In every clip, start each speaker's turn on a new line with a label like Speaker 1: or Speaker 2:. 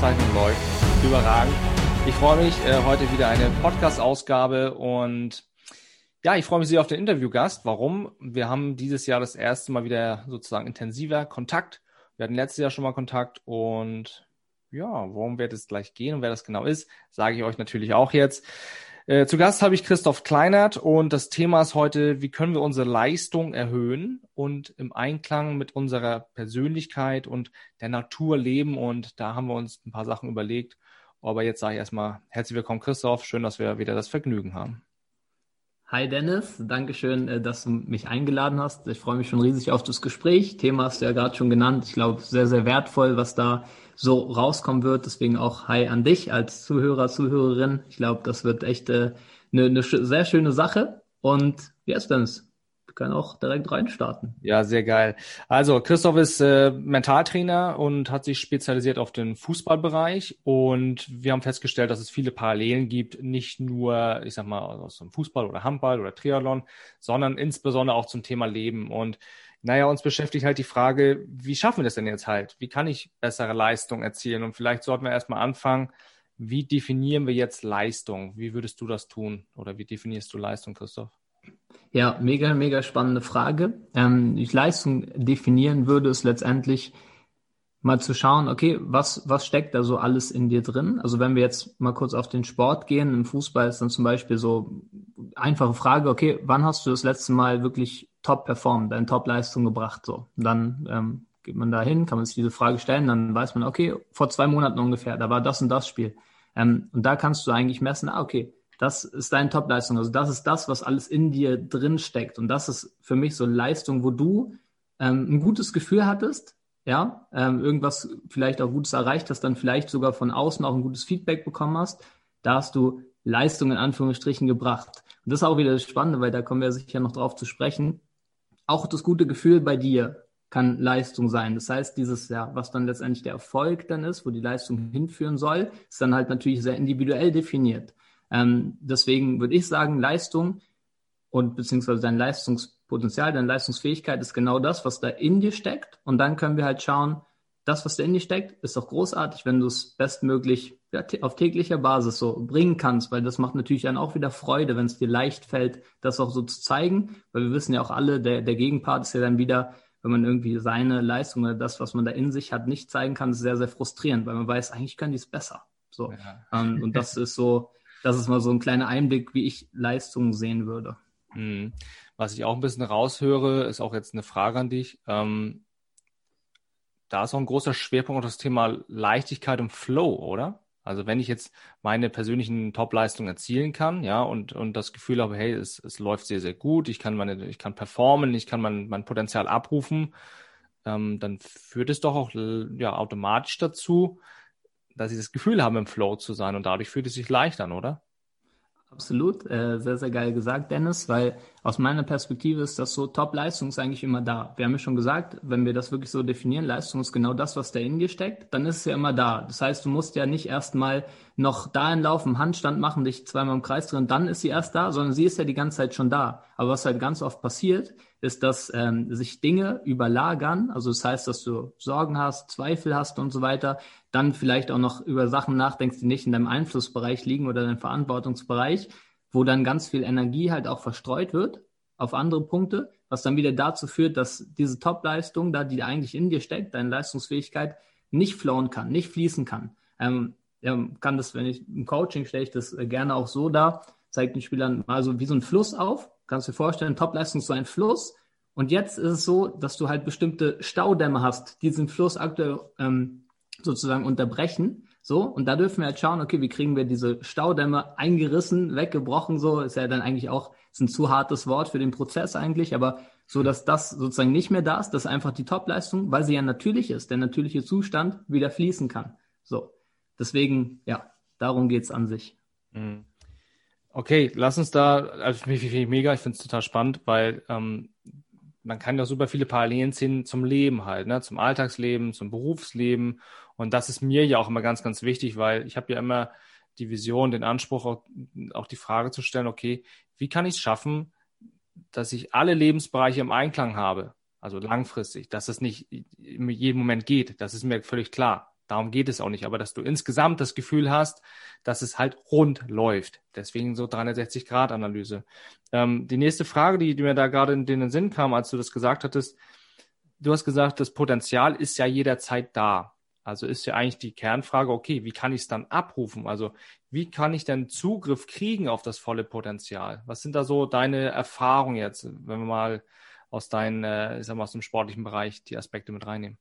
Speaker 1: Aufzeichnung läuft. Überragend. Ich freue mich, äh, heute wieder eine Podcast-Ausgabe und ja, ich freue mich sehr auf den Interviewgast. Warum? Wir haben dieses Jahr das erste Mal wieder sozusagen intensiver Kontakt. Wir hatten letztes Jahr schon mal Kontakt und ja, worum wird es gleich gehen und wer das genau ist, sage ich euch natürlich auch jetzt. Äh, zu Gast habe ich Christoph Kleinert und das Thema ist heute, wie können wir unsere Leistung erhöhen und im Einklang mit unserer Persönlichkeit und der Natur leben. Und da haben wir uns ein paar Sachen überlegt. Aber jetzt sage ich erstmal herzlich willkommen, Christoph. Schön, dass wir wieder das Vergnügen haben.
Speaker 2: Hi Dennis, Dankeschön, äh, dass du mich eingeladen hast. Ich freue mich schon riesig auf das Gespräch. Thema hast du ja gerade schon genannt. Ich glaube, sehr, sehr wertvoll, was da so rauskommen wird. Deswegen auch Hi an dich als Zuhörer, Zuhörerin. Ich glaube, das wird echt äh, eine, eine sehr schöne Sache. Und yes, Dennis, können auch direkt reinstarten.
Speaker 1: Ja, sehr geil. Also Christoph ist äh, Mentaltrainer und hat sich spezialisiert auf den Fußballbereich und wir haben festgestellt, dass es viele Parallelen gibt, nicht nur, ich sag mal, aus dem Fußball oder Handball oder Triathlon, sondern insbesondere auch zum Thema Leben und naja, uns beschäftigt halt die Frage, wie schaffen wir das denn jetzt halt? Wie kann ich bessere Leistung erzielen? Und vielleicht sollten wir erstmal anfangen, wie definieren wir jetzt Leistung? Wie würdest du das tun? Oder wie definierst du Leistung, Christoph?
Speaker 2: Ja, mega, mega spannende Frage. Ähm, ich Leistung definieren würde es letztendlich mal zu schauen, okay, was, was steckt da so alles in dir drin? Also wenn wir jetzt mal kurz auf den Sport gehen, im Fußball ist dann zum Beispiel so einfache Frage, okay, wann hast du das letzte Mal wirklich top performt, deine Top-Leistung gebracht. So. Dann ähm, geht man da hin, kann man sich diese Frage stellen, dann weiß man, okay, vor zwei Monaten ungefähr, da war das und das Spiel. Ähm, und da kannst du eigentlich messen, ah, okay, das ist deine Top-Leistung. Also das ist das, was alles in dir drin steckt. Und das ist für mich so Leistung, wo du ähm, ein gutes Gefühl hattest, ja, ähm, irgendwas vielleicht auch Gutes erreicht hast, dann vielleicht sogar von außen auch ein gutes Feedback bekommen hast. Da hast du Leistung in Anführungsstrichen gebracht. Und das ist auch wieder das Spannende, weil da kommen wir sicher noch drauf zu sprechen auch das gute Gefühl bei dir kann Leistung sein. Das heißt, dieses, ja, was dann letztendlich der Erfolg dann ist, wo die Leistung hinführen soll, ist dann halt natürlich sehr individuell definiert. Ähm, deswegen würde ich sagen, Leistung und beziehungsweise dein Leistungspotenzial, deine Leistungsfähigkeit ist genau das, was da in dir steckt. Und dann können wir halt schauen, das, was da in dir steckt, ist doch großartig, wenn du es bestmöglich ja, auf täglicher Basis so bringen kannst, weil das macht natürlich dann auch wieder Freude, wenn es dir leicht fällt, das auch so zu zeigen, weil wir wissen ja auch alle, der, der Gegenpart ist ja dann wieder, wenn man irgendwie seine Leistung oder das, was man da in sich hat, nicht zeigen kann, ist sehr, sehr frustrierend, weil man weiß, eigentlich können die es besser. So. Ja. Ähm, und das ist so, das ist mal so ein kleiner Einblick, wie ich Leistungen sehen würde.
Speaker 1: Mhm. Was ich auch ein bisschen raushöre, ist auch jetzt eine Frage an dich. Ähm, da ist auch ein großer Schwerpunkt auf das Thema Leichtigkeit und Flow, oder? Also wenn ich jetzt meine persönlichen Top-Leistungen erzielen kann, ja, und, und das Gefühl habe, hey, es, es läuft sehr, sehr gut, ich kann meine, ich kann performen, ich kann mein, mein Potenzial abrufen, ähm, dann führt es doch auch ja, automatisch dazu, dass ich das Gefühl habe, im Flow zu sein und dadurch fühlt es sich leicht an, oder?
Speaker 2: Absolut, äh, sehr, sehr geil gesagt, Dennis, weil aus meiner Perspektive ist das so, Top-Leistung ist eigentlich immer da. Wir haben ja schon gesagt, wenn wir das wirklich so definieren, Leistung ist genau das, was da in dir steckt, dann ist es ja immer da. Das heißt, du musst ja nicht erstmal noch dahin laufen, Handstand machen, dich zweimal im Kreis drehen, dann ist sie erst da, sondern sie ist ja die ganze Zeit schon da. Aber was halt ganz oft passiert, ist, dass ähm, sich Dinge überlagern. Also das heißt, dass du Sorgen hast, Zweifel hast und so weiter. Dann vielleicht auch noch über Sachen nachdenkst, die nicht in deinem Einflussbereich liegen oder deinem Verantwortungsbereich, wo dann ganz viel Energie halt auch verstreut wird auf andere Punkte, was dann wieder dazu führt, dass diese Top-Leistung, da die eigentlich in dir steckt, deine Leistungsfähigkeit, nicht flowen kann, nicht fließen kann. Ähm, ja, kann das, wenn ich im Coaching stelle ich das äh, gerne auch so dar, zeigt den Spielern mal so wie so ein Fluss auf, Kannst du dir vorstellen, Topleistung ist so ein Fluss. Und jetzt ist es so, dass du halt bestimmte Staudämme hast, die diesen Fluss aktuell ähm, sozusagen unterbrechen. So, und da dürfen wir halt schauen, okay, wie kriegen wir diese Staudämme eingerissen, weggebrochen, so, ist ja dann eigentlich auch, ist ein zu hartes Wort für den Prozess eigentlich, aber so dass das sozusagen nicht mehr da ist, dass einfach die Topleistung, weil sie ja natürlich ist, der natürliche Zustand wieder fließen kann. So. Deswegen, ja, darum geht's an sich. Mhm.
Speaker 1: Okay, lass uns da, also finde ich mega, ich finde es total spannend, weil ähm, man kann ja super viele Parallelen ziehen zum Leben halt, ne? zum Alltagsleben, zum Berufsleben. Und das ist mir ja auch immer ganz, ganz wichtig, weil ich habe ja immer die Vision, den Anspruch, auch, auch die Frage zu stellen, okay, wie kann ich es schaffen, dass ich alle Lebensbereiche im Einklang habe? Also langfristig, dass es nicht in jedem Moment geht, das ist mir völlig klar. Darum geht es auch nicht, aber dass du insgesamt das Gefühl hast, dass es halt rund läuft. Deswegen so 360-Grad-Analyse. Ähm, die nächste Frage, die, die mir da gerade in den Sinn kam, als du das gesagt hattest, du hast gesagt, das Potenzial ist ja jederzeit da. Also ist ja eigentlich die Kernfrage, okay, wie kann ich es dann abrufen? Also wie kann ich denn Zugriff kriegen auf das volle Potenzial? Was sind da so deine Erfahrungen jetzt, wenn wir mal aus deinen, äh, ich sag mal, aus dem sportlichen Bereich die Aspekte mit reinnehmen?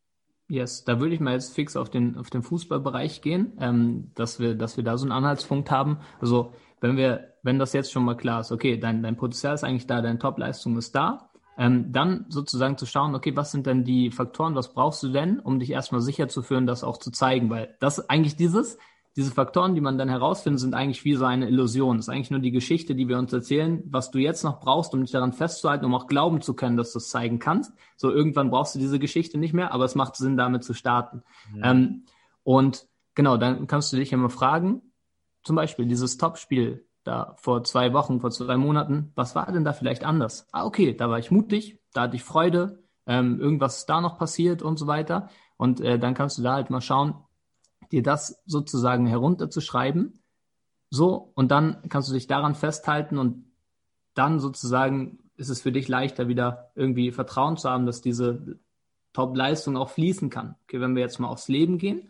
Speaker 2: Yes, da würde ich mal jetzt fix auf den, auf den Fußballbereich gehen, ähm, dass wir, dass wir da so einen Anhaltspunkt haben. Also, wenn wir, wenn das jetzt schon mal klar ist, okay, dein, dein Potenzial ist eigentlich da, deine Topleistung ist da, ähm, dann sozusagen zu schauen, okay, was sind denn die Faktoren, was brauchst du denn, um dich erstmal sicher zu führen, das auch zu zeigen, weil das eigentlich dieses, diese Faktoren, die man dann herausfindet, sind eigentlich wie so eine Illusion. Das ist eigentlich nur die Geschichte, die wir uns erzählen, was du jetzt noch brauchst, um dich daran festzuhalten, um auch glauben zu können, dass du es zeigen kannst. So irgendwann brauchst du diese Geschichte nicht mehr, aber es macht Sinn, damit zu starten. Ja. Ähm, und genau, dann kannst du dich immer fragen, zum Beispiel dieses Topspiel da vor zwei Wochen, vor zwei Monaten, was war denn da vielleicht anders? Ah, okay, da war ich mutig, da hatte ich Freude, ähm, irgendwas ist da noch passiert und so weiter. Und äh, dann kannst du da halt mal schauen, dir das sozusagen herunterzuschreiben. So, und dann kannst du dich daran festhalten und dann sozusagen ist es für dich leichter, wieder irgendwie Vertrauen zu haben, dass diese Top-Leistung auch fließen kann. Okay, wenn wir jetzt mal aufs Leben gehen,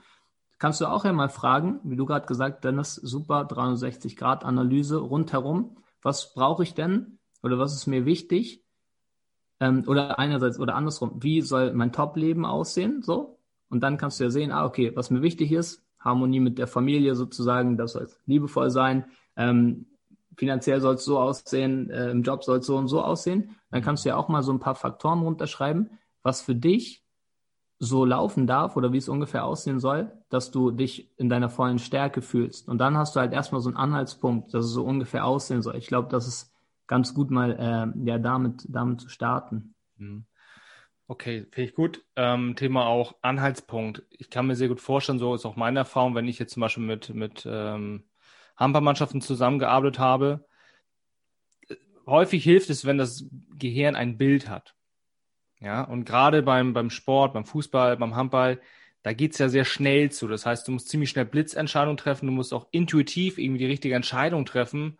Speaker 2: kannst du auch ja mal fragen, wie du gerade gesagt, Dennis, super 360-Grad-Analyse rundherum. Was brauche ich denn oder was ist mir wichtig? Ähm, oder einerseits oder andersrum, wie soll mein Top-Leben aussehen? So, und dann kannst du ja sehen, ah, okay, was mir wichtig ist, Harmonie mit der Familie sozusagen, das soll liebevoll sein, ähm, finanziell soll es so aussehen, äh, im Job soll es so und so aussehen. Dann kannst du ja auch mal so ein paar Faktoren runterschreiben, was für dich so laufen darf oder wie es ungefähr aussehen soll, dass du dich in deiner vollen Stärke fühlst. Und dann hast du halt erstmal so einen Anhaltspunkt, dass es so ungefähr aussehen soll. Ich glaube, das ist ganz gut mal äh, ja damit, damit zu starten. Mhm.
Speaker 1: Okay, finde ich gut. Ähm, Thema auch Anhaltspunkt. Ich kann mir sehr gut vorstellen, so ist auch meine Erfahrung, wenn ich jetzt zum Beispiel mit, mit ähm, Hampermannschaften zusammengearbeitet habe. Häufig hilft es, wenn das Gehirn ein Bild hat. Ja, und gerade beim, beim Sport, beim Fußball, beim Handball, da geht's ja sehr schnell zu. Das heißt, du musst ziemlich schnell Blitzentscheidungen treffen, du musst auch intuitiv irgendwie die richtige Entscheidung treffen.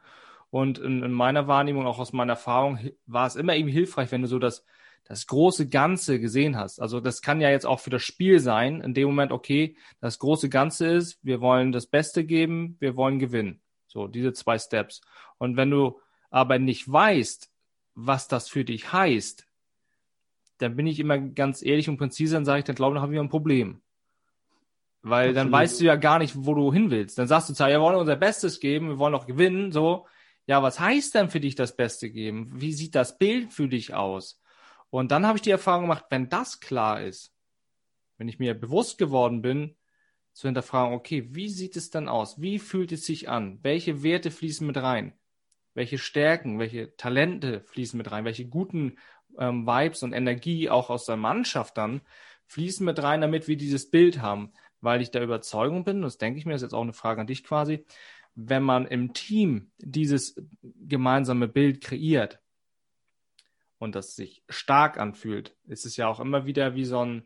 Speaker 1: Und in, in meiner Wahrnehmung, auch aus meiner Erfahrung, war es immer irgendwie hilfreich, wenn du so das das große Ganze gesehen hast. Also das kann ja jetzt auch für das Spiel sein, in dem Moment, okay, das große Ganze ist, wir wollen das Beste geben, wir wollen gewinnen. So, diese zwei Steps. Und wenn du aber nicht weißt, was das für dich heißt, dann bin ich immer ganz ehrlich und präzise, dann sage ich, dann glaube ich, dann haben wir ein Problem. Weil Absolut. dann weißt du ja gar nicht, wo du hin willst. Dann sagst du zwar, ja, wir wollen unser Bestes geben, wir wollen auch gewinnen, so. Ja, was heißt denn für dich das Beste geben? Wie sieht das Bild für dich aus? Und dann habe ich die Erfahrung gemacht, wenn das klar ist, wenn ich mir bewusst geworden bin, zu hinterfragen, okay, wie sieht es dann aus? Wie fühlt es sich an? Welche Werte fließen mit rein? Welche Stärken, welche Talente fließen mit rein? Welche guten ähm, Vibes und Energie auch aus der Mannschaft dann fließen mit rein, damit wir dieses Bild haben? Weil ich der Überzeugung bin, das denke ich mir, ist jetzt auch eine Frage an dich quasi, wenn man im Team dieses gemeinsame Bild kreiert, und das sich stark anfühlt, ist es ja auch immer wieder wie so ein,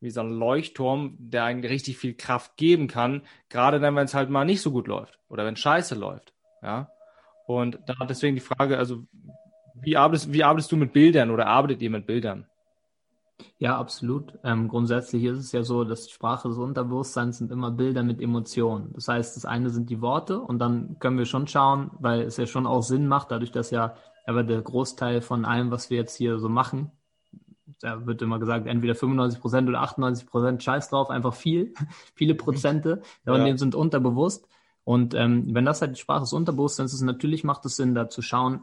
Speaker 1: wie so ein Leuchtturm, der einen richtig viel Kraft geben kann, gerade dann, wenn es halt mal nicht so gut läuft oder wenn Scheiße läuft. Ja. Und da deswegen die Frage, also wie arbeitest, wie arbeitest du mit Bildern oder arbeitet ihr mit Bildern?
Speaker 2: Ja, absolut. Ähm, grundsätzlich ist es ja so, dass Sprache des Unterbewusstseins sind immer Bilder mit Emotionen. Das heißt, das eine sind die Worte und dann können wir schon schauen, weil es ja schon auch Sinn macht, dadurch, dass ja aber der Großteil von allem, was wir jetzt hier so machen, da wird immer gesagt, entweder 95 Prozent oder 98 Prozent Scheiß drauf, einfach viel, viele Prozente, ja. und dem sind unterbewusst. Und ähm, wenn das halt die Sprache des Unterbewusstseins ist, natürlich macht es Sinn, da zu schauen,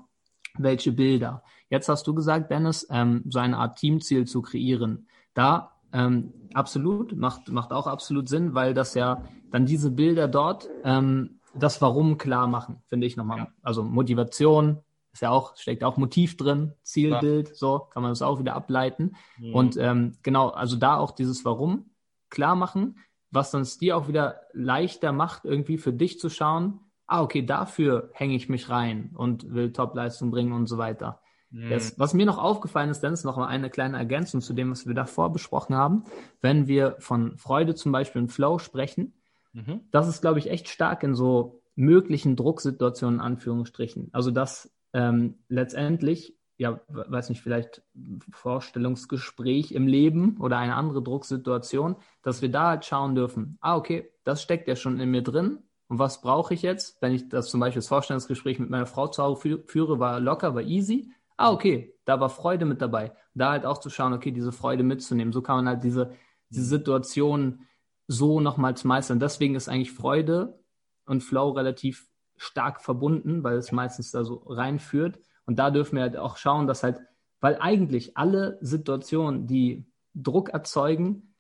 Speaker 2: welche Bilder. Jetzt hast du gesagt, Dennis, ähm, so eine Art Teamziel zu kreieren. Da ähm, absolut, macht, macht auch absolut Sinn, weil das ja dann diese Bilder dort ähm, das Warum klar machen, finde ich nochmal. Ja. Also Motivation ist ja auch, steckt auch Motiv drin, Zielbild, ja. so kann man das auch wieder ableiten. Mhm. Und ähm, genau, also da auch dieses Warum klar machen, was dann dir auch wieder leichter macht, irgendwie für dich zu schauen, ah, okay, dafür hänge ich mich rein und will Topleistung bringen und so weiter. Mhm. Das, was mir noch aufgefallen ist, Dennis, noch mal eine kleine Ergänzung zu dem, was wir davor besprochen haben. Wenn wir von Freude zum Beispiel und Flow sprechen, mhm. das ist, glaube ich, echt stark in so möglichen Drucksituationen, Anführungsstrichen. Also, dass ähm, letztendlich, ja, weiß nicht, vielleicht Vorstellungsgespräch im Leben oder eine andere Drucksituation, dass wir da halt schauen dürfen, ah, okay, das steckt ja schon in mir drin. Und was brauche ich jetzt? Wenn ich das zum Beispiel das Vorstellungsgespräch mit meiner Frau zu Hause führe, war locker, war easy. Ah, okay, da war Freude mit dabei. Da halt auch zu schauen, okay, diese Freude mitzunehmen. So kann man halt diese, diese Situation so nochmals meistern. Deswegen ist eigentlich Freude und Flow relativ stark verbunden, weil es meistens da so reinführt. Und da dürfen wir halt auch schauen, dass halt, weil eigentlich alle Situationen, die Druck erzeugen,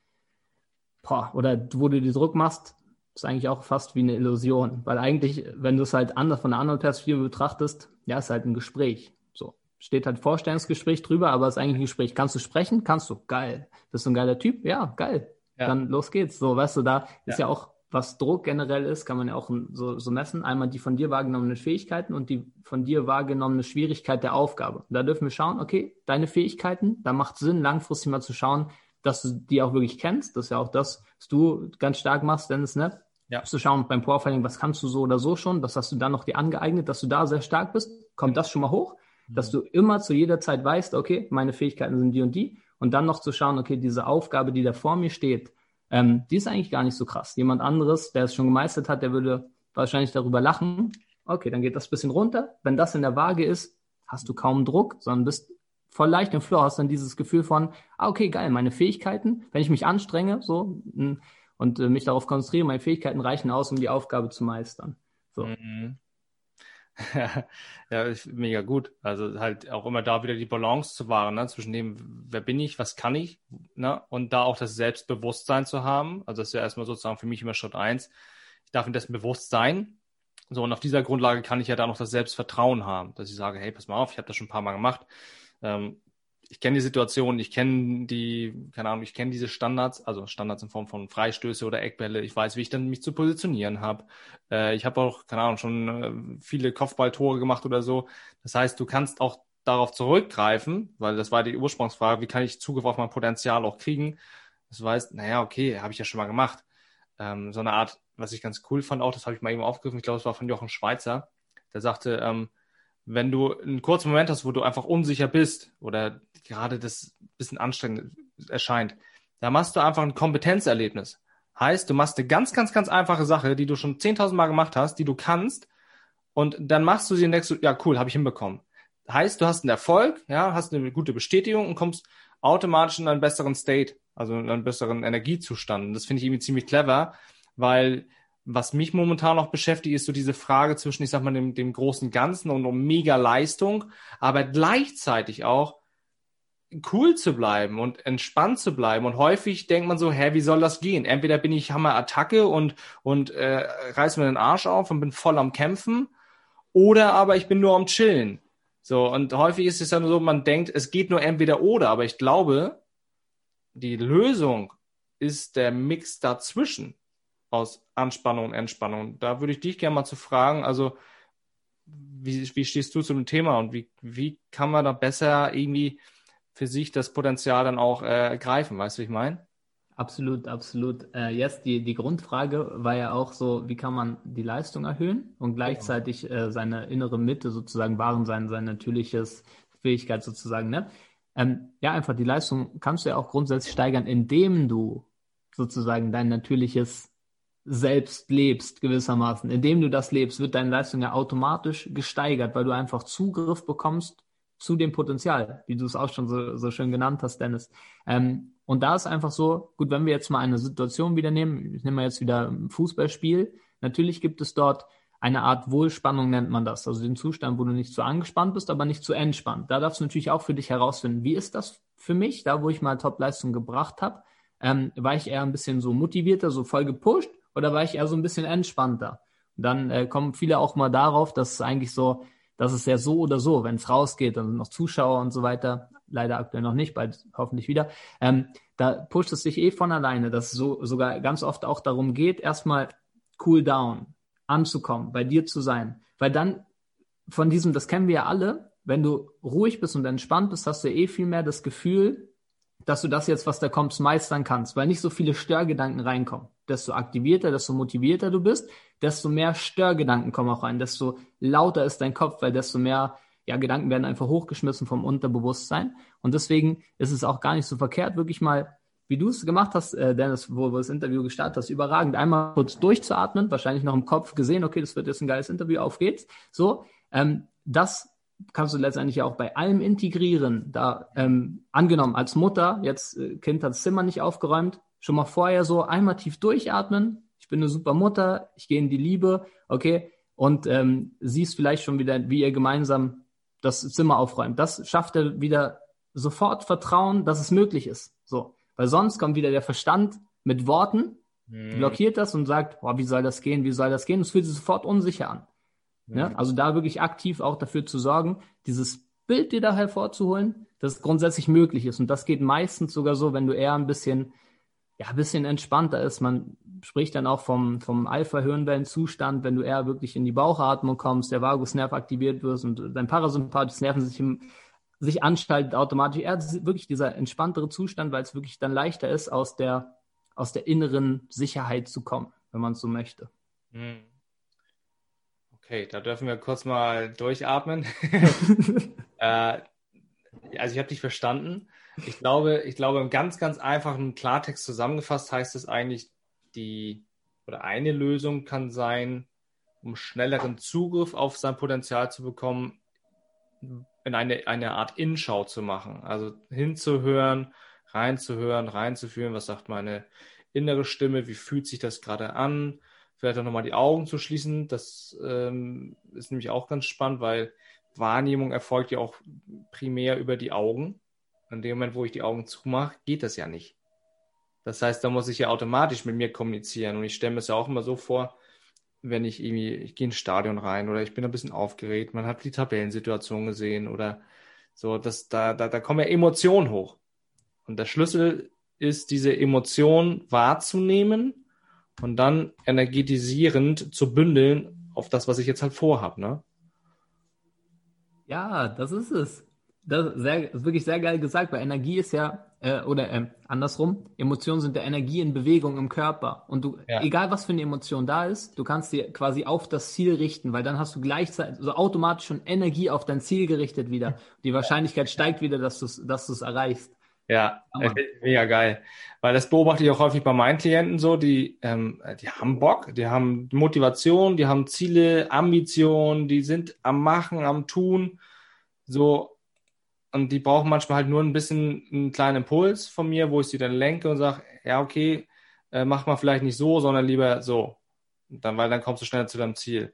Speaker 2: boah, oder wo du die Druck machst, ist eigentlich auch fast wie eine Illusion. Weil eigentlich, wenn du es halt anders von einer anderen Perspektive betrachtest, ja, ist halt ein Gespräch. So. Steht halt Vorstellungsgespräch drüber, aber es ist eigentlich ein Gespräch. Kannst du sprechen? Kannst du. Geil. Bist du ein geiler Typ? Ja, geil. Ja. Dann los geht's. So, weißt du, da ist ja auch was Druck generell ist, kann man ja auch so, so messen. Einmal die von dir wahrgenommenen Fähigkeiten und die von dir wahrgenommene Schwierigkeit der Aufgabe. Da dürfen wir schauen, okay, deine Fähigkeiten, da macht Sinn, langfristig mal zu schauen, dass du die auch wirklich kennst. Das ist ja auch das, was du ganz stark machst, Dennis, ne? Ja. Zu schauen beim Profiling, was kannst du so oder so schon, das hast du dann noch dir angeeignet, dass du da sehr stark bist, kommt das schon mal hoch, mhm. dass du immer zu jeder Zeit weißt, okay, meine Fähigkeiten sind die und die und dann noch zu schauen, okay, diese Aufgabe, die da vor mir steht, ähm, die ist eigentlich gar nicht so krass. Jemand anderes, der es schon gemeistert hat, der würde wahrscheinlich darüber lachen. Okay, dann geht das bisschen runter. Wenn das in der Waage ist, hast du kaum Druck, sondern bist voll leicht im Flow, hast dann dieses Gefühl von, ah, okay, geil, meine Fähigkeiten, wenn ich mich anstrenge, so, und äh, mich darauf konzentriere, meine Fähigkeiten reichen aus, um die Aufgabe zu meistern. So. Mhm.
Speaker 1: ja, mega gut. Also halt auch immer da wieder die Balance zu wahren, ne? zwischen dem, wer bin ich, was kann ich, ne? und da auch das Selbstbewusstsein zu haben. Also das ist ja erstmal sozusagen für mich immer Schritt eins. Ich darf mir dessen bewusst sein. So, und auf dieser Grundlage kann ich ja da noch das Selbstvertrauen haben, dass ich sage, hey, pass mal auf, ich habe das schon ein paar Mal gemacht. Ähm, ich kenne die Situation, ich kenne die, keine Ahnung, ich kenne diese Standards, also Standards in Form von Freistöße oder Eckbälle. Ich weiß, wie ich dann mich zu positionieren habe. Äh, ich habe auch, keine Ahnung, schon äh, viele Kopfballtore gemacht oder so. Das heißt, du kannst auch darauf zurückgreifen, weil das war die Ursprungsfrage, wie kann ich Zugriff auf mein Potenzial auch kriegen? Das weißt, naja, okay, habe ich ja schon mal gemacht. Ähm, so eine Art, was ich ganz cool fand auch, das habe ich mal eben aufgegriffen, ich glaube, es war von Jochen Schweizer, der sagte, ähm, wenn du einen kurzen Moment hast, wo du einfach unsicher bist oder gerade das bisschen anstrengend erscheint, da machst du einfach ein Kompetenzerlebnis. Heißt, du machst eine ganz, ganz, ganz einfache Sache, die du schon 10.000 Mal gemacht hast, die du kannst, und dann machst du sie und denkst ja, cool, habe ich hinbekommen. Heißt, du hast einen Erfolg, ja, hast eine gute Bestätigung und kommst automatisch in einen besseren State, also in einen besseren Energiezustand. Und das finde ich irgendwie ziemlich clever, weil was mich momentan noch beschäftigt, ist so diese Frage zwischen, ich sag mal, dem, dem großen Ganzen und um mega Leistung, aber gleichzeitig auch cool zu bleiben und entspannt zu bleiben. Und häufig denkt man so, hä, wie soll das gehen? Entweder bin ich Hammer Attacke und, und äh, reiß mir den Arsch auf und bin voll am Kämpfen, oder aber ich bin nur am Chillen. So, und häufig ist es nur so, man denkt, es geht nur entweder oder, aber ich glaube, die Lösung ist der Mix dazwischen aus Anspannung und Entspannung. Da würde ich dich gerne mal zu fragen, also wie, wie stehst du zu dem Thema und wie, wie kann man da besser irgendwie für sich das Potenzial dann auch äh, greifen, weißt du, wie ich meine?
Speaker 2: Absolut, absolut. Äh, jetzt die, die Grundfrage war ja auch so, wie kann man die Leistung erhöhen und gleichzeitig äh, seine innere Mitte sozusagen wahren sein, sein natürliches Fähigkeit sozusagen, ne? Ähm, ja, einfach die Leistung kannst du ja auch grundsätzlich steigern, indem du sozusagen dein natürliches selbst lebst, gewissermaßen. Indem du das lebst, wird deine Leistung ja automatisch gesteigert, weil du einfach Zugriff bekommst zu dem Potenzial, wie du es auch schon so, so schön genannt hast, Dennis. Ähm, und da ist einfach so, gut, wenn wir jetzt mal eine Situation wieder nehmen, ich nehme mal jetzt wieder ein Fußballspiel, natürlich gibt es dort eine Art Wohlspannung nennt man das. Also den Zustand, wo du nicht zu angespannt bist, aber nicht zu entspannt. Da darfst du natürlich auch für dich herausfinden, wie ist das für mich, da wo ich mal Top-Leistung gebracht habe. Ähm, war ich eher ein bisschen so motivierter, so voll gepusht oder war ich eher so ein bisschen entspannter? Und dann äh, kommen viele auch mal darauf, dass es eigentlich so, dass es ja so oder so, wenn es rausgeht, dann sind noch Zuschauer und so weiter, leider aktuell noch nicht, bald hoffentlich wieder, ähm, da pusht es sich eh von alleine, dass es so sogar ganz oft auch darum geht, erstmal cool down, anzukommen, bei dir zu sein. Weil dann von diesem, das kennen wir ja alle, wenn du ruhig bist und entspannt bist, hast du eh viel mehr das Gefühl, dass du das jetzt, was da kommt, meistern kannst, weil nicht so viele Störgedanken reinkommen. Desto aktivierter, desto motivierter du bist, desto mehr Störgedanken kommen auch rein, desto lauter ist dein Kopf, weil desto mehr ja, Gedanken werden einfach hochgeschmissen vom Unterbewusstsein. Und deswegen ist es auch gar nicht so verkehrt, wirklich mal, wie du es gemacht hast, äh, Dennis, wo du das Interview gestartet hast, überragend, einmal kurz durchzuatmen, wahrscheinlich noch im Kopf gesehen, okay, das wird jetzt ein geiles Interview, auf geht's. So, ähm, das kannst du letztendlich auch bei allem integrieren. Da ähm, angenommen als Mutter, jetzt äh, Kind hat das Zimmer nicht aufgeräumt, schon mal vorher so einmal tief durchatmen. Ich bin eine super Mutter, ich gehe in die Liebe, okay, und ähm, siehst vielleicht schon wieder, wie ihr gemeinsam das Zimmer aufräumt. Das schafft er wieder sofort Vertrauen, dass es möglich ist. So, weil sonst kommt wieder der Verstand mit Worten, hm. blockiert das und sagt, boah, wie soll das gehen, wie soll das gehen? Es fühlt sich sofort unsicher an. Ja, also da wirklich aktiv auch dafür zu sorgen, dieses Bild dir da hervorzuholen, dass es grundsätzlich möglich ist. Und das geht meistens sogar so, wenn du eher ein bisschen, ja, ein bisschen entspannter ist. Man spricht dann auch vom, vom Alpha-Hirnwellenzustand, wenn du eher wirklich in die Bauchatmung kommst, der Vagusnerv aktiviert wird und dein parasympathisches Nervensystem sich anschaltet automatisch. Eher wirklich dieser entspanntere Zustand, weil es wirklich dann leichter ist, aus der, aus der inneren Sicherheit zu kommen, wenn man es so möchte. Hm.
Speaker 1: Okay, da dürfen wir kurz mal durchatmen. äh, also ich habe dich verstanden. Ich glaube, ich glaube, im ganz, ganz einfachen Klartext zusammengefasst heißt es eigentlich, die oder eine Lösung kann sein, um schnelleren Zugriff auf sein Potenzial zu bekommen, in eine, eine Art Inschau zu machen. Also hinzuhören, reinzuhören, reinzuführen, was sagt meine innere Stimme, wie fühlt sich das gerade an, vielleicht auch nochmal die Augen zu schließen. Das ähm, ist nämlich auch ganz spannend, weil Wahrnehmung erfolgt ja auch primär über die Augen. In dem Moment, wo ich die Augen zumache, geht das ja nicht. Das heißt, da muss ich ja automatisch mit mir kommunizieren. Und ich stelle mir es ja auch immer so vor, wenn ich irgendwie, ich gehe ins Stadion rein oder ich bin ein bisschen aufgeregt, man hat die Tabellensituation gesehen oder so, dass da, da, da kommen ja Emotionen hoch. Und der Schlüssel ist, diese Emotion wahrzunehmen und dann energetisierend zu bündeln auf das, was ich jetzt halt vorhab, ne?
Speaker 2: Ja, das ist es. Das ist, sehr, ist wirklich sehr geil gesagt, weil Energie ist ja, äh, oder äh, andersrum, Emotionen sind der Energie in Bewegung im Körper. Und du, ja. egal was für eine Emotion da ist, du kannst dir quasi auf das Ziel richten, weil dann hast du gleichzeitig so automatisch schon Energie auf dein Ziel gerichtet wieder. Die Wahrscheinlichkeit steigt wieder, dass du es dass du's erreichst.
Speaker 1: Ja, mega geil. Weil das beobachte ich auch häufig bei meinen Klienten so, die, ähm, die haben Bock, die haben Motivation, die haben Ziele, Ambitionen, die sind am Machen, am Tun. So, und die brauchen manchmal halt nur ein bisschen einen kleinen Impuls von mir, wo ich sie dann lenke und sage, ja, okay, äh, mach mal vielleicht nicht so, sondern lieber so. Dann, weil dann kommst du schneller zu deinem Ziel.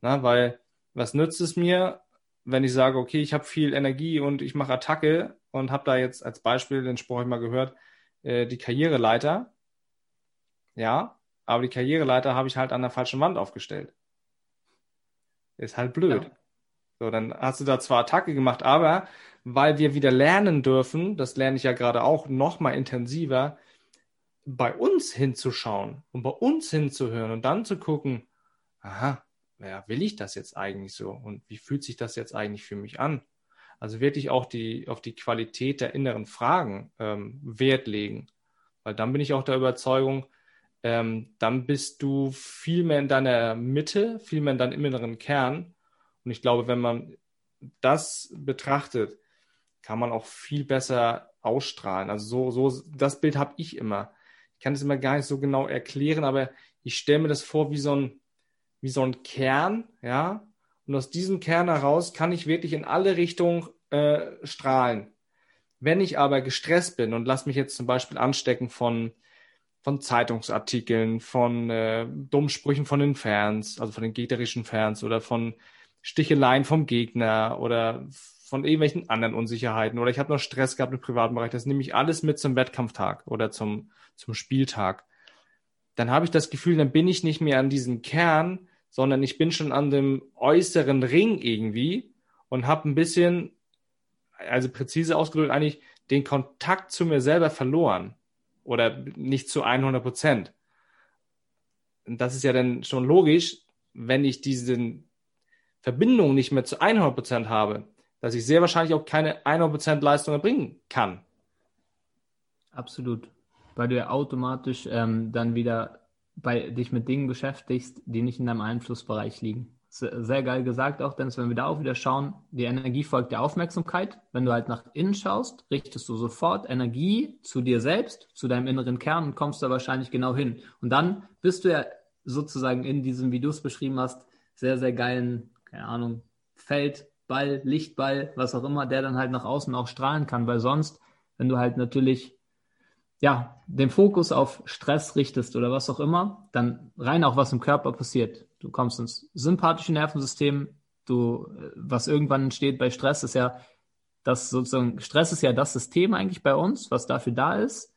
Speaker 1: Na, weil was nützt es mir, wenn ich sage, okay, ich habe viel Energie und ich mache Attacke und habe da jetzt als Beispiel, den Spruch mal gehört, äh, die Karriereleiter. Ja, aber die Karriereleiter habe ich halt an der falschen Wand aufgestellt. Ist halt blöd. Ja. So, dann hast du da zwar Attacke gemacht, aber weil wir wieder lernen dürfen, das lerne ich ja gerade auch noch mal intensiver, bei uns hinzuschauen und bei uns hinzuhören und dann zu gucken, aha, ja, will ich das jetzt eigentlich so und wie fühlt sich das jetzt eigentlich für mich an? Also wirklich auch die, auf die Qualität der inneren Fragen ähm, Wert legen. Weil dann bin ich auch der Überzeugung, ähm, dann bist du viel mehr in deiner Mitte, viel mehr in deinem inneren Kern. Und ich glaube, wenn man das betrachtet, kann man auch viel besser ausstrahlen. Also so, so das Bild habe ich immer. Ich kann es immer gar nicht so genau erklären, aber ich stelle mir das vor wie so ein, wie so ein Kern, ja, und aus diesem Kern heraus kann ich wirklich in alle Richtungen äh, strahlen. Wenn ich aber gestresst bin und lass mich jetzt zum Beispiel anstecken von, von Zeitungsartikeln, von äh, Dummsprüchen von den Fans, also von den gegnerischen Fans oder von Sticheleien vom Gegner oder von irgendwelchen anderen Unsicherheiten oder ich habe noch Stress gehabt im privaten Bereich, das nehme ich alles mit zum Wettkampftag oder zum, zum Spieltag. Dann habe ich das Gefühl, dann bin ich nicht mehr an diesem Kern, sondern ich bin schon an dem äußeren Ring irgendwie und habe ein bisschen, also präzise ausgedrückt, eigentlich den Kontakt zu mir selber verloren oder nicht zu 100 Prozent. Das ist ja dann schon logisch, wenn ich diese Verbindung nicht mehr zu 100 Prozent habe, dass ich sehr wahrscheinlich auch keine 100 Prozent Leistung erbringen kann.
Speaker 2: Absolut. Weil du ja automatisch ähm, dann wieder bei dich mit Dingen beschäftigst, die nicht in deinem Einflussbereich liegen sehr geil gesagt auch, Dennis, wenn wir da auch wieder schauen, die Energie folgt der Aufmerksamkeit. Wenn du halt nach innen schaust, richtest du sofort Energie zu dir selbst, zu deinem inneren Kern und kommst da wahrscheinlich genau hin. Und dann bist du ja sozusagen in diesem, wie du es beschrieben hast, sehr, sehr geilen, keine Ahnung, Feld, Ball, Lichtball, was auch immer, der dann halt nach außen auch strahlen kann, weil sonst, wenn du halt natürlich ja, den Fokus auf Stress richtest oder was auch immer, dann rein auch was im Körper passiert. Du kommst ins sympathische Nervensystem. Du, was irgendwann entsteht bei Stress, ist ja, das sozusagen, Stress ist ja das System eigentlich bei uns, was dafür da ist,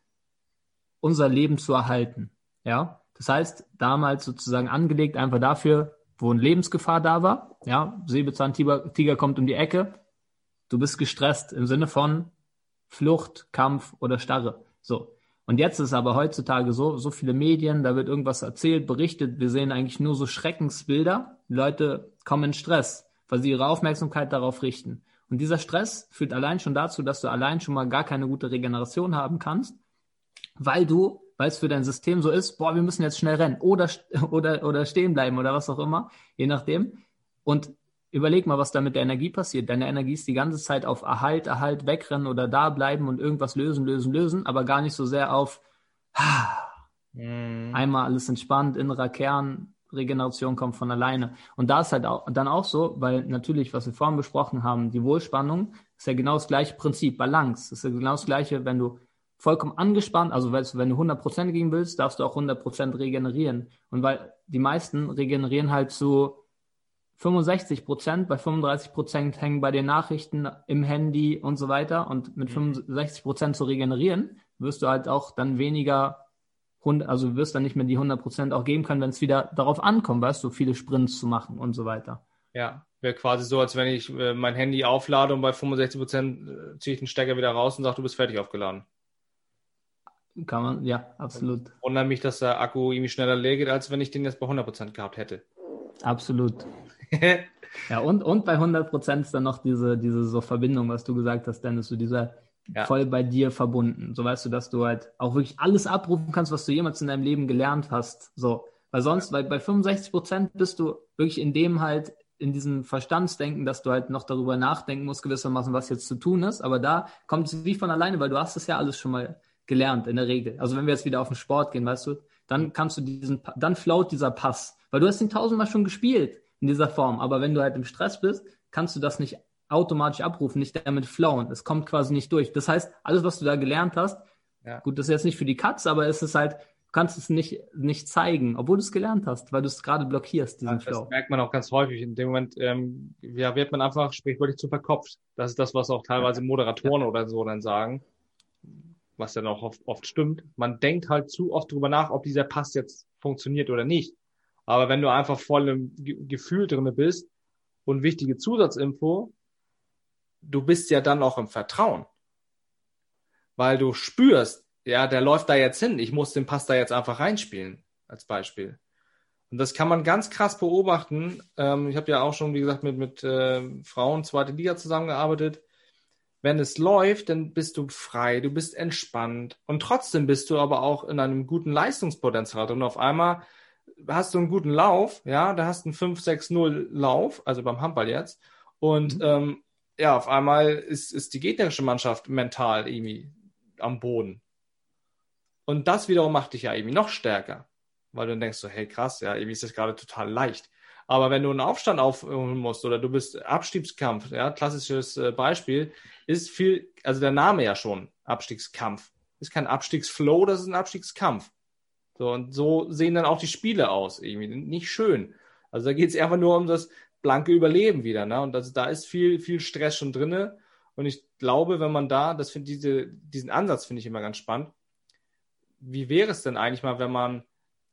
Speaker 2: unser Leben zu erhalten. Ja, das heißt, damals sozusagen angelegt einfach dafür, wo eine Lebensgefahr da war. Ja, Säbelzahntiger Tiger kommt um die Ecke. Du bist gestresst im Sinne von Flucht, Kampf oder Starre. So. Und jetzt ist aber heutzutage so, so viele Medien, da wird irgendwas erzählt, berichtet, wir sehen eigentlich nur so Schreckensbilder. Die Leute kommen in Stress, weil sie ihre Aufmerksamkeit darauf richten. Und dieser Stress führt allein schon dazu, dass du allein schon mal gar keine gute Regeneration haben kannst, weil du, weil es für dein System so ist, boah, wir müssen jetzt schnell rennen oder, oder, oder stehen bleiben oder was auch immer, je nachdem. Und überleg mal, was da mit der Energie passiert. Deine Energie ist die ganze Zeit auf Erhalt, Erhalt, wegrennen oder da bleiben und irgendwas lösen, lösen, lösen, aber gar nicht so sehr auf mhm. einmal alles entspannt, innerer Kern, Regeneration kommt von alleine. Und da ist halt auch, dann auch so, weil natürlich, was wir vorhin besprochen haben, die Wohlspannung ist ja genau das gleiche Prinzip, Balance. ist ja genau das gleiche, wenn du vollkommen angespannt, also wenn du 100% gehen willst, darfst du auch 100% regenerieren. Und weil die meisten regenerieren halt zu 65 Prozent, bei 35 Prozent hängen bei den Nachrichten im Handy und so weiter. Und mit 65 mhm. Prozent zu regenerieren, wirst du halt auch dann weniger, also wirst dann nicht mehr die 100 Prozent auch geben können, wenn es wieder darauf ankommt, weißt du, viele Sprints zu machen und so weiter.
Speaker 1: Ja, wäre quasi so, als wenn ich äh, mein Handy auflade und bei 65 Prozent äh, ziehe ich den Stecker wieder raus und sage, du bist fertig aufgeladen.
Speaker 2: Kann man, ja, absolut.
Speaker 1: Wundert mich, dass der Akku irgendwie schneller leer geht, als wenn ich den jetzt bei 100 Prozent gehabt hätte.
Speaker 2: Absolut. ja, und, und bei 100 Prozent ist dann noch diese, diese so Verbindung, was du gesagt hast, Dennis, so dieser ja. voll bei dir verbunden. So weißt du, dass du halt auch wirklich alles abrufen kannst, was du jemals in deinem Leben gelernt hast. So. Weil sonst, weil bei 65 Prozent bist du wirklich in dem halt, in diesem Verstandsdenken, dass du halt noch darüber nachdenken musst, gewissermaßen, was jetzt zu tun ist. Aber da kommt es wie von alleine, weil du hast es ja alles schon mal gelernt in der Regel. Also wenn wir jetzt wieder auf den Sport gehen, weißt du, dann kannst du diesen, dann float dieser Pass. Weil du hast ihn tausendmal schon gespielt in dieser Form. Aber wenn du halt im Stress bist, kannst du das nicht automatisch abrufen, nicht damit flowen. Es kommt quasi nicht durch. Das heißt, alles, was du da gelernt hast, ja. gut, das ist jetzt nicht für die Katze, aber es ist halt, du kannst es nicht, nicht zeigen, obwohl du es gelernt hast, weil du es gerade blockierst, diesen ja,
Speaker 1: Flow. Das merkt man auch ganz häufig. In dem Moment ähm, ja, wird man einfach sprichwörtlich zu verkopft. Das ist das, was auch teilweise Moderatoren ja. oder so dann sagen, was dann auch oft, oft stimmt. Man denkt halt zu oft drüber nach, ob dieser Pass jetzt funktioniert oder nicht. Aber wenn du einfach voll im Gefühl drinne bist und wichtige Zusatzinfo, du bist ja dann auch im Vertrauen. Weil du spürst, ja, der läuft da jetzt hin, ich muss den Pass da jetzt einfach reinspielen, als Beispiel. Und das kann man ganz krass beobachten. Ähm, ich habe ja auch schon, wie gesagt, mit, mit äh, Frauen zweite Liga zusammengearbeitet. Wenn es läuft, dann bist du frei, du bist entspannt und trotzdem bist du aber auch in einem guten Leistungspotenzial. Und auf einmal hast du einen guten Lauf, ja, da hast du einen 5-6-0 Lauf, also beim Handball jetzt. Und mhm. ähm, ja, auf einmal ist, ist die gegnerische Mannschaft mental irgendwie am Boden. Und das wiederum macht dich ja irgendwie noch stärker, weil du dann denkst so, hey krass, ja, irgendwie ist das gerade total leicht. Aber wenn du einen Aufstand aufholen musst oder du bist Abstiegskampf, ja, klassisches äh, Beispiel, ist viel, also der Name ja schon Abstiegskampf. Ist kein Abstiegsflow, das ist ein Abstiegskampf. So, und so sehen dann auch die Spiele aus, irgendwie. Nicht schön. Also da geht es einfach nur um das blanke Überleben wieder. Ne? Und das, da ist viel, viel Stress schon drin. Und ich glaube, wenn man da, das finde diese, diesen Ansatz finde ich immer ganz spannend. Wie wäre es denn eigentlich mal, wenn man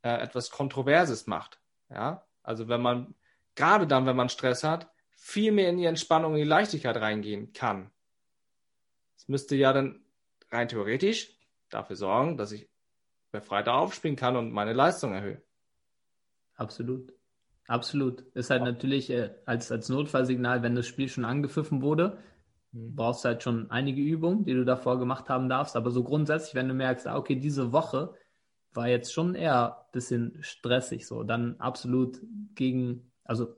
Speaker 1: äh, etwas Kontroverses macht? Ja, also wenn man gerade dann, wenn man Stress hat, viel mehr in die Entspannung, in die Leichtigkeit reingehen kann. Das müsste ja dann rein theoretisch dafür sorgen, dass ich befreiter aufspielen kann und meine Leistung erhöhe.
Speaker 2: Absolut. Absolut. Ist halt natürlich äh, als, als Notfallsignal, wenn das Spiel schon angepfiffen wurde, mhm. brauchst du halt schon einige Übungen, die du davor gemacht haben darfst. Aber so grundsätzlich, wenn du merkst, ah, okay, diese Woche war jetzt schon eher ein bisschen stressig, so, dann absolut gegen, also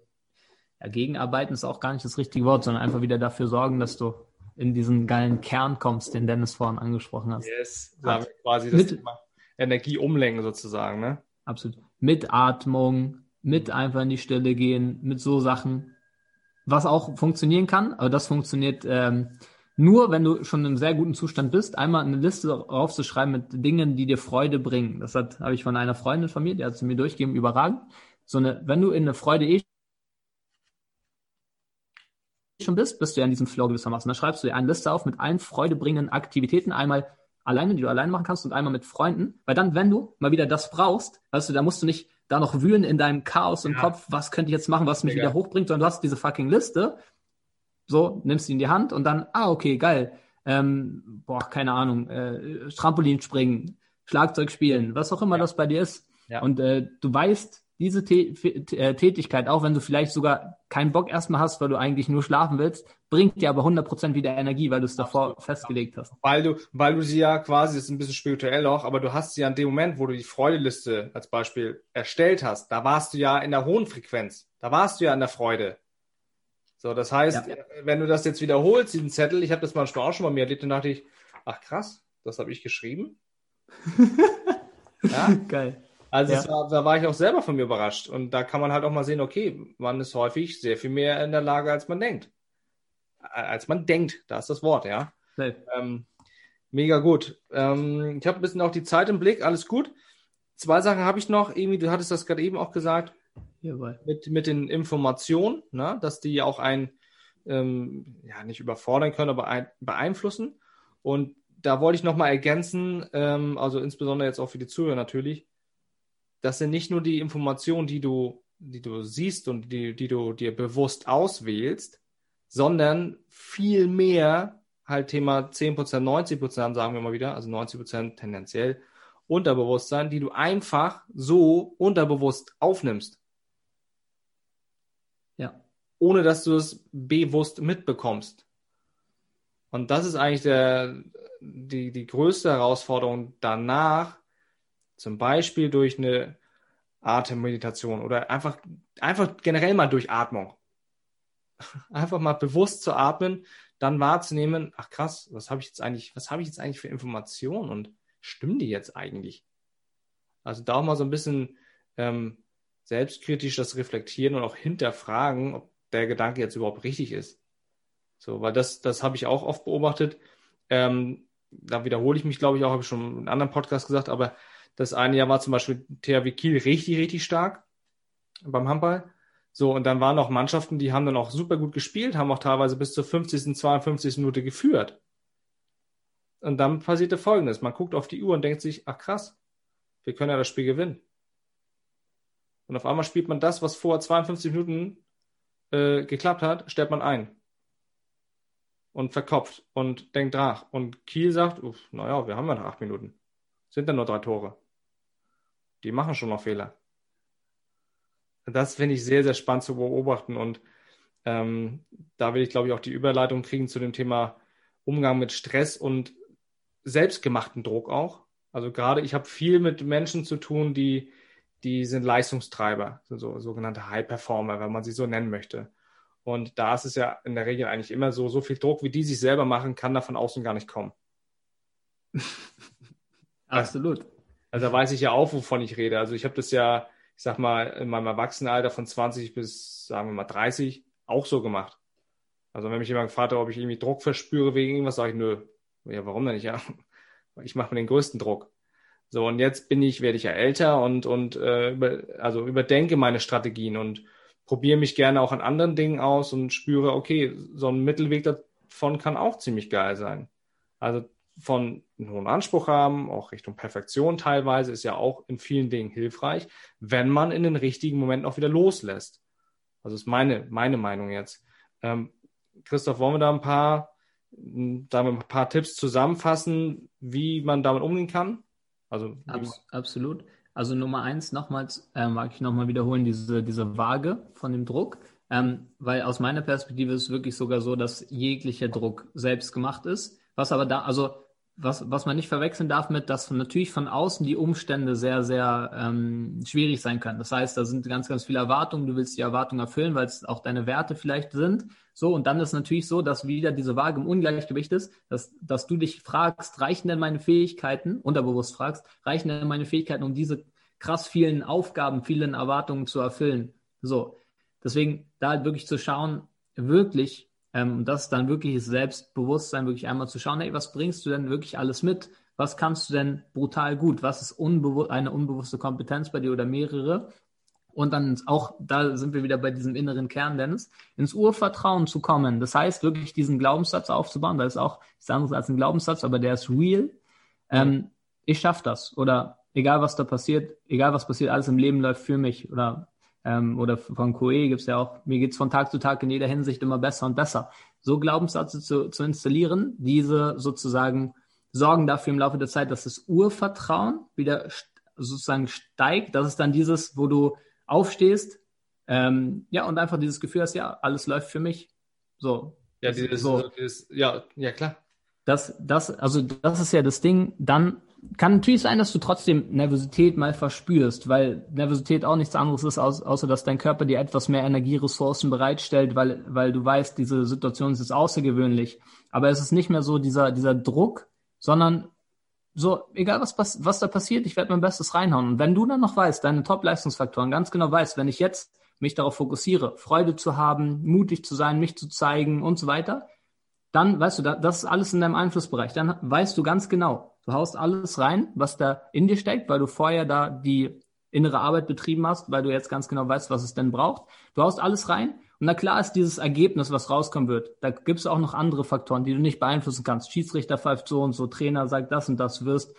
Speaker 2: ja, gegenarbeiten ist auch gar nicht das richtige Wort, sondern einfach wieder dafür sorgen, dass du in diesen geilen Kern kommst, den Dennis vorhin angesprochen hat. Yes,
Speaker 1: da quasi das Thema Energie umlenken sozusagen, ne?
Speaker 2: Absolut. Mit Atmung, mit einfach in die Stille gehen, mit so Sachen, was auch funktionieren kann, aber das funktioniert ähm, nur, wenn du schon in einem sehr guten Zustand bist, einmal eine Liste aufzuschreiben mit Dingen, die dir Freude bringen. Das hat habe ich von einer Freundin von mir, die hat es mir durchgegeben, überragend. So eine, wenn du in eine Freude eh schon bist, bist du ja in diesem Flow gewissermaßen. Dann schreibst du dir eine Liste auf mit allen freudebringenden Aktivitäten, einmal alleine, die du alleine machen kannst und einmal mit Freunden, weil dann, wenn du mal wieder das brauchst, weißt du, da musst du nicht da noch wühlen in deinem Chaos im ja. Kopf, was könnte ich jetzt machen, was mich Mega. wieder hochbringt, sondern du hast diese fucking Liste, so, nimmst sie in die Hand und dann, ah, okay, geil, ähm, boah, keine Ahnung, äh, Trampolin springen, Schlagzeug spielen, was auch immer ja. das bei dir ist. Ja. Und äh, du weißt, diese äh, Tätigkeit, auch wenn du vielleicht sogar keinen Bock erstmal hast, weil du eigentlich nur schlafen willst, bringt dir aber 100% wieder Energie, weil du es davor Absolut. festgelegt hast.
Speaker 1: Weil du, weil du sie ja quasi, das ist ein bisschen spirituell auch, aber du hast sie ja in dem Moment, wo du die Freudeliste als Beispiel erstellt hast, da warst du ja in der hohen Frequenz. Da warst du ja in der Freude. So, das heißt, ja. wenn du das jetzt wiederholst, diesen Zettel, ich habe das manchmal auch schon bei mir erlebt, dann dachte ich, ach krass, das habe ich geschrieben.
Speaker 2: ja? Geil.
Speaker 1: Also ja. war, da war ich auch selber von mir überrascht. Und da kann man halt auch mal sehen, okay, man ist häufig sehr viel mehr in der Lage, als man denkt. Als man denkt, da ist das Wort, ja. Ähm, mega gut. Ähm, ich habe ein bisschen auch die Zeit im Blick, alles gut. Zwei Sachen habe ich noch, irgendwie, du hattest das gerade eben auch gesagt, Jawohl. mit, mit den Informationen, ne, dass die auch ein, ähm, ja, nicht überfordern können, aber ein, beeinflussen. Und da wollte ich nochmal ergänzen, ähm, also insbesondere jetzt auch für die Zuhörer natürlich, das sind nicht nur die Informationen, die du, die du siehst und die, die du dir bewusst auswählst, sondern viel mehr halt Thema 10%, 90%, sagen wir mal wieder, also 90% tendenziell Unterbewusstsein, die du einfach so unterbewusst aufnimmst.
Speaker 2: Ja.
Speaker 1: Ohne dass du es bewusst mitbekommst. Und das ist eigentlich der, die, die größte Herausforderung danach, zum Beispiel durch eine Atemmeditation oder einfach, einfach generell mal durch Atmung. Einfach mal bewusst zu atmen, dann wahrzunehmen, ach krass, was habe ich jetzt eigentlich, was habe ich jetzt eigentlich für Informationen und stimmen die jetzt eigentlich? Also da auch mal so ein bisschen ähm, selbstkritisch das reflektieren und auch hinterfragen, ob der Gedanke jetzt überhaupt richtig ist. So, weil das, das habe ich auch oft beobachtet. Ähm, da wiederhole ich mich, glaube ich, auch, habe ich schon in einem anderen Podcast gesagt, aber das eine Jahr war zum Beispiel THW Kiel richtig, richtig stark beim Handball. So, und dann waren noch Mannschaften, die haben dann auch super gut gespielt, haben auch teilweise bis zur 50., 52. Minute geführt. Und dann passierte Folgendes. Man guckt auf die Uhr und denkt sich, ach krass, wir können ja das Spiel gewinnen. Und auf einmal spielt man das, was vor 52 Minuten äh, geklappt hat, stellt man ein. Und verkopft und denkt nach. Und Kiel sagt, naja, wir haben ja noch acht Minuten. Sind dann nur drei Tore die machen schon noch Fehler. Das finde ich sehr, sehr spannend zu beobachten und ähm, da will ich, glaube ich, auch die Überleitung kriegen zu dem Thema Umgang mit Stress und selbstgemachten Druck auch. Also gerade, ich habe viel mit Menschen zu tun, die, die sind Leistungstreiber, so sogenannte High Performer, wenn man sie so nennen möchte. Und da ist es ja in der Regel eigentlich immer so, so viel Druck, wie die sich selber machen, kann da von außen gar nicht kommen.
Speaker 2: Absolut.
Speaker 1: Also da weiß ich ja auch, wovon ich rede. Also ich habe das ja, ich sag mal, in meinem Erwachsenenalter von 20 bis, sagen wir mal, 30 auch so gemacht. Also wenn mich jemand gefragt hat, ob ich irgendwie Druck verspüre wegen irgendwas, sage ich, nö. Ja, warum denn nicht? Ja, ich mache mir den größten Druck. So, und jetzt bin ich, werde ich ja älter und, und äh, über, also überdenke meine Strategien und probiere mich gerne auch an anderen Dingen aus und spüre, okay, so ein Mittelweg davon kann auch ziemlich geil sein. Also von einen hohen Anspruch haben, auch Richtung Perfektion teilweise, ist ja auch in vielen Dingen hilfreich, wenn man in den richtigen Momenten auch wieder loslässt. Also ist meine, meine Meinung jetzt. Ähm, Christoph, wollen wir da ein paar, da ein paar Tipps zusammenfassen, wie man damit umgehen kann?
Speaker 2: Also Abs absolut. Also Nummer eins, nochmals, äh, mag ich nochmal wiederholen, diese, diese Waage von dem Druck. Ähm, weil aus meiner Perspektive ist es wirklich sogar so, dass jeglicher Druck selbst gemacht ist. Was aber da, also was, was man nicht verwechseln darf mit, dass natürlich von außen die Umstände sehr, sehr ähm, schwierig sein können. Das heißt, da sind ganz, ganz viele Erwartungen. Du willst die Erwartungen erfüllen, weil es auch deine Werte vielleicht sind. So, und dann ist natürlich so, dass wieder diese Waage im Ungleichgewicht ist, dass, dass du dich fragst, reichen denn meine Fähigkeiten, unterbewusst fragst, reichen denn meine Fähigkeiten, um diese krass vielen Aufgaben, vielen Erwartungen zu erfüllen? So. Deswegen da halt wirklich zu schauen, wirklich ähm, und das ist dann wirklich Selbstbewusstsein, wirklich einmal zu schauen, hey, was bringst du denn wirklich alles mit? Was kannst du denn brutal gut? Was ist unbewu eine unbewusste Kompetenz bei dir oder mehrere? Und dann auch, da sind wir wieder bei diesem inneren Kern, Dennis, ins Urvertrauen zu kommen. Das heißt, wirklich diesen Glaubenssatz aufzubauen. Da ist auch nichts anderes als ein Glaubenssatz, aber der ist real. Ähm, ich schaffe das. Oder egal was da passiert, egal was passiert, alles im Leben läuft für mich. Oder ähm, oder von gibt es ja auch, mir geht's von Tag zu Tag in jeder Hinsicht immer besser und besser. So Glaubenssätze zu, zu installieren, diese sozusagen sorgen dafür im Laufe der Zeit, dass das Urvertrauen wieder sozusagen steigt. Das ist dann dieses, wo du aufstehst, ähm, ja, und einfach dieses Gefühl hast, ja, alles läuft für mich. So.
Speaker 1: Ja, dieses, so. dieses, ja, ja, klar.
Speaker 2: Das, das, also das ist ja das Ding, dann kann natürlich sein, dass du trotzdem Nervosität mal verspürst, weil Nervosität auch nichts anderes ist, außer dass dein Körper dir etwas mehr Energieressourcen bereitstellt, weil, weil du weißt, diese Situation ist außergewöhnlich. Aber es ist nicht mehr so dieser, dieser Druck, sondern so, egal was, was da passiert, ich werde mein Bestes reinhauen. Und wenn du dann noch weißt, deine Top-Leistungsfaktoren ganz genau weißt, wenn ich jetzt mich darauf fokussiere, Freude zu haben, mutig zu sein, mich zu zeigen und so weiter, dann weißt du, das ist alles in deinem Einflussbereich. Dann weißt du ganz genau, Du haust alles rein, was da in dir steckt, weil du vorher da die innere Arbeit betrieben hast, weil du jetzt ganz genau weißt, was es denn braucht. Du haust alles rein und na klar ist dieses Ergebnis, was rauskommen wird. Da gibt es auch noch andere Faktoren, die du nicht beeinflussen kannst. Schiedsrichter pfeift so und so, Trainer sagt das und das, wirst,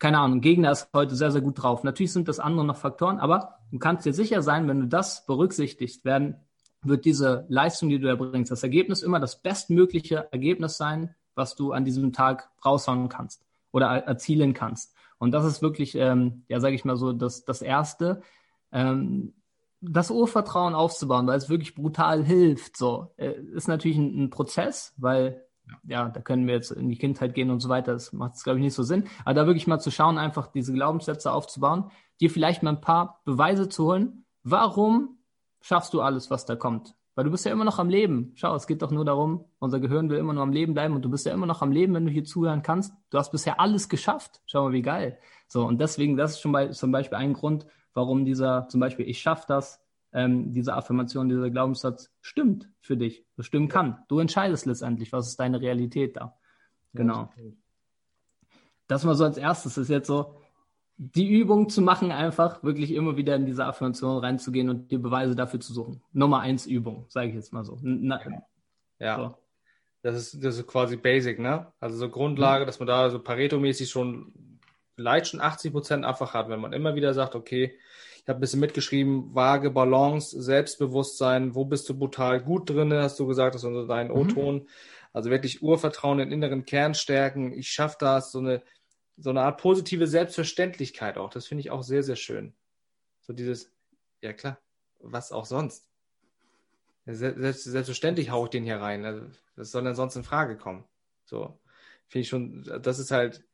Speaker 2: keine Ahnung, Gegner ist heute sehr, sehr gut drauf. Natürlich sind das andere noch Faktoren, aber du kannst dir sicher sein, wenn du das berücksichtigst, werden, wird diese Leistung, die du erbringst, das Ergebnis immer das bestmögliche Ergebnis sein, was du an diesem Tag raushauen kannst oder erzielen kannst. Und das ist wirklich, ähm, ja, sage ich mal so, das, das Erste, ähm, das Urvertrauen aufzubauen, weil es wirklich brutal hilft. So äh, ist natürlich ein, ein Prozess, weil ja. da können wir jetzt in die Kindheit gehen und so weiter. Das macht glaube ich, nicht so Sinn. Aber da wirklich mal zu schauen, einfach diese Glaubenssätze aufzubauen, dir vielleicht mal ein paar Beweise zu holen. Warum schaffst du alles, was da kommt? Weil du bist ja immer noch am Leben. Schau, es geht doch nur darum, unser Gehirn will immer nur am Leben bleiben und du bist ja immer noch am Leben, wenn du hier zuhören kannst. Du hast bisher alles geschafft. Schau mal, wie geil. So, und deswegen, das ist schon bei, zum Beispiel ein Grund, warum dieser, zum Beispiel, ich schaff das, ähm, diese Affirmation, dieser Glaubenssatz stimmt für dich, das stimmen kann. Du entscheidest letztendlich, was ist deine Realität da. Genau. Das mal so als erstes ist jetzt so, die Übung zu machen, einfach wirklich immer wieder in diese Affirmation reinzugehen und die Beweise dafür zu suchen. Nummer eins Übung, sage ich jetzt mal so. Na,
Speaker 1: ja. So. Das ist, das ist quasi basic, ne? Also so Grundlage, mhm. dass man da so Pareto-mäßig schon vielleicht schon 80 Prozent einfach hat, wenn man immer wieder sagt, okay, ich habe ein bisschen mitgeschrieben, vage Balance, Selbstbewusstsein, wo bist du brutal gut drin, hast du gesagt, das ist unser dein mhm. O-Ton. Also wirklich Urvertrauen in inneren Kern stärken, ich schaffe das, so eine so eine Art positive Selbstverständlichkeit auch. Das finde ich auch sehr, sehr schön. So dieses, ja klar, was auch sonst. Selbst, selbstverständlich haue ich den hier rein. Also, was soll denn sonst in Frage kommen? So, finde ich schon, das ist halt,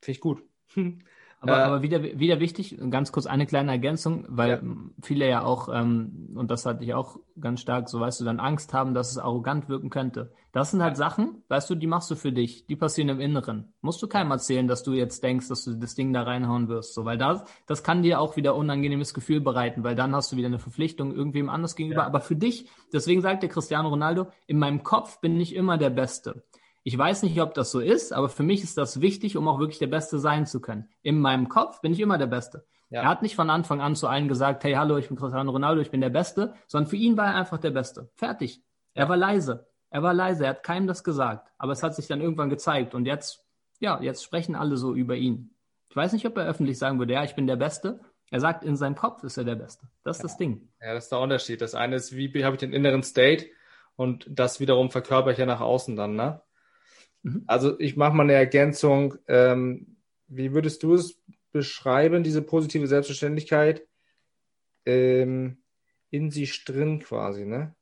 Speaker 1: finde ich gut.
Speaker 2: Aber, äh, aber wieder, wieder wichtig, ganz kurz eine kleine Ergänzung, weil ja. viele ja auch, ähm, und das hatte ich auch ganz stark, so weißt du, dann Angst haben, dass es arrogant wirken könnte. Das sind halt ja. Sachen, weißt du, die machst du für dich, die passieren im Inneren. Musst du keinem erzählen, dass du jetzt denkst, dass du das Ding da reinhauen wirst, so, weil das, das kann dir auch wieder unangenehmes Gefühl bereiten, weil dann hast du wieder eine Verpflichtung irgendwem anders gegenüber. Ja. Aber für dich, deswegen sagt der Cristiano Ronaldo, in meinem Kopf bin ich immer der Beste. Ich weiß nicht, ob das so ist, aber für mich ist das wichtig, um auch wirklich der Beste sein zu können. In meinem Kopf bin ich immer der Beste. Ja. Er hat nicht von Anfang an zu allen gesagt, hey, hallo, ich bin Cristiano Ronaldo, ich bin der Beste, sondern für ihn war er einfach der Beste. Fertig. Er war leise. Er war leise, er hat keinem das gesagt. Aber es hat sich dann irgendwann gezeigt und jetzt, ja, jetzt sprechen alle so über ihn. Ich weiß nicht, ob er öffentlich sagen würde, ja, ich bin der Beste. Er sagt, in seinem Kopf ist er der Beste. Das ist ja. das Ding.
Speaker 1: Ja, das ist der Unterschied. Das eine ist, wie habe ich den inneren State und das wiederum verkörper ich ja nach außen dann, ne? Mhm. Also ich mache mal eine Ergänzung. Ähm, wie würdest du es beschreiben, diese positive Selbstverständlichkeit ähm, in sich drin quasi, ne?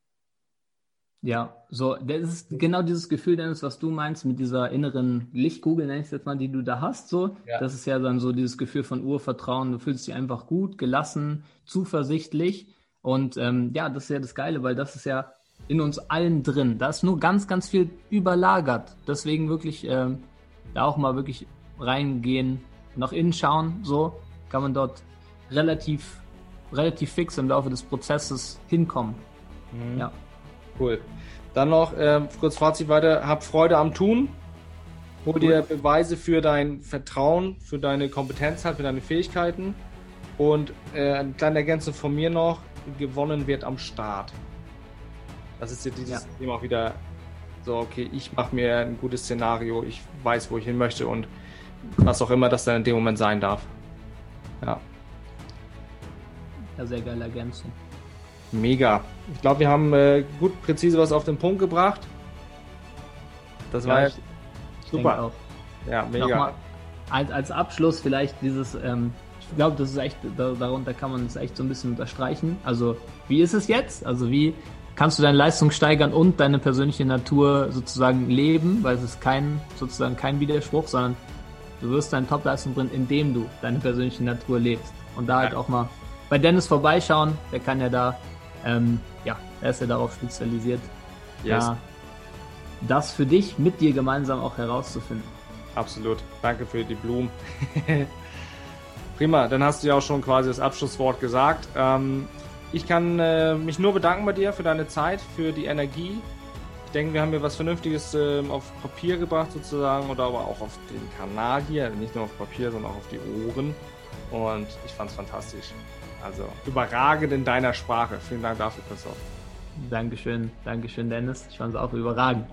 Speaker 2: Ja, so, das ist genau dieses Gefühl, Dennis, was du meinst mit dieser inneren Lichtkugel, nenne ich es jetzt mal, die du da hast, so. Ja. Das ist ja dann so dieses Gefühl von Urvertrauen. Du fühlst dich einfach gut, gelassen, zuversichtlich. Und ähm, ja, das ist ja das Geile, weil das ist ja in uns allen drin. Da ist nur ganz, ganz viel überlagert. Deswegen wirklich ähm, da auch mal wirklich reingehen, nach innen schauen, so kann man dort relativ, relativ fix im Laufe des Prozesses hinkommen.
Speaker 1: Mhm. Ja. Cool. Dann noch äh, kurz Fazit weiter. Hab Freude am Tun. Hol dir Beweise für dein Vertrauen, für deine Kompetenz, halt, für deine Fähigkeiten. Und äh, eine kleine Ergänzung von mir noch: gewonnen wird am Start. Das ist ja dieses ja. Thema auch wieder so, okay, ich mache mir ein gutes Szenario, ich weiß, wo ich hin möchte und was auch immer das dann in dem Moment sein darf. Ja.
Speaker 2: Ja, sehr geile Ergänzung.
Speaker 1: Mega. Ich glaube, wir haben äh, gut präzise was auf den Punkt gebracht. Das ja, war ich, super. Auch.
Speaker 2: Ja, mega. Nochmal, als, als Abschluss vielleicht dieses, ähm, ich glaube, das ist echt, darunter kann man es echt so ein bisschen unterstreichen. Also, wie ist es jetzt? Also, wie kannst du deine Leistung steigern und deine persönliche Natur sozusagen leben? Weil es ist kein, sozusagen kein Widerspruch, sondern du wirst deine Topleistung bringen, indem du deine persönliche Natur lebst. Und da halt ja. auch mal bei Dennis vorbeischauen. Der kann ja da ähm, ja, er ist ja darauf spezialisiert, yes. ja, das für dich mit dir gemeinsam auch herauszufinden.
Speaker 1: Absolut. Danke für die Blumen. Prima, dann hast du ja auch schon quasi das Abschlusswort gesagt. Ähm, ich kann äh, mich nur bedanken bei dir für deine Zeit, für die Energie. Ich denke, wir haben hier was Vernünftiges äh, auf Papier gebracht sozusagen oder aber auch auf den Kanal hier, also nicht nur auf Papier, sondern auch auf die Ohren. Und ich fand es fantastisch. Also überragend in deiner Sprache. Vielen Dank dafür, Christoph.
Speaker 2: Dankeschön, Dankeschön, Dennis. Ich fand es auch überragend.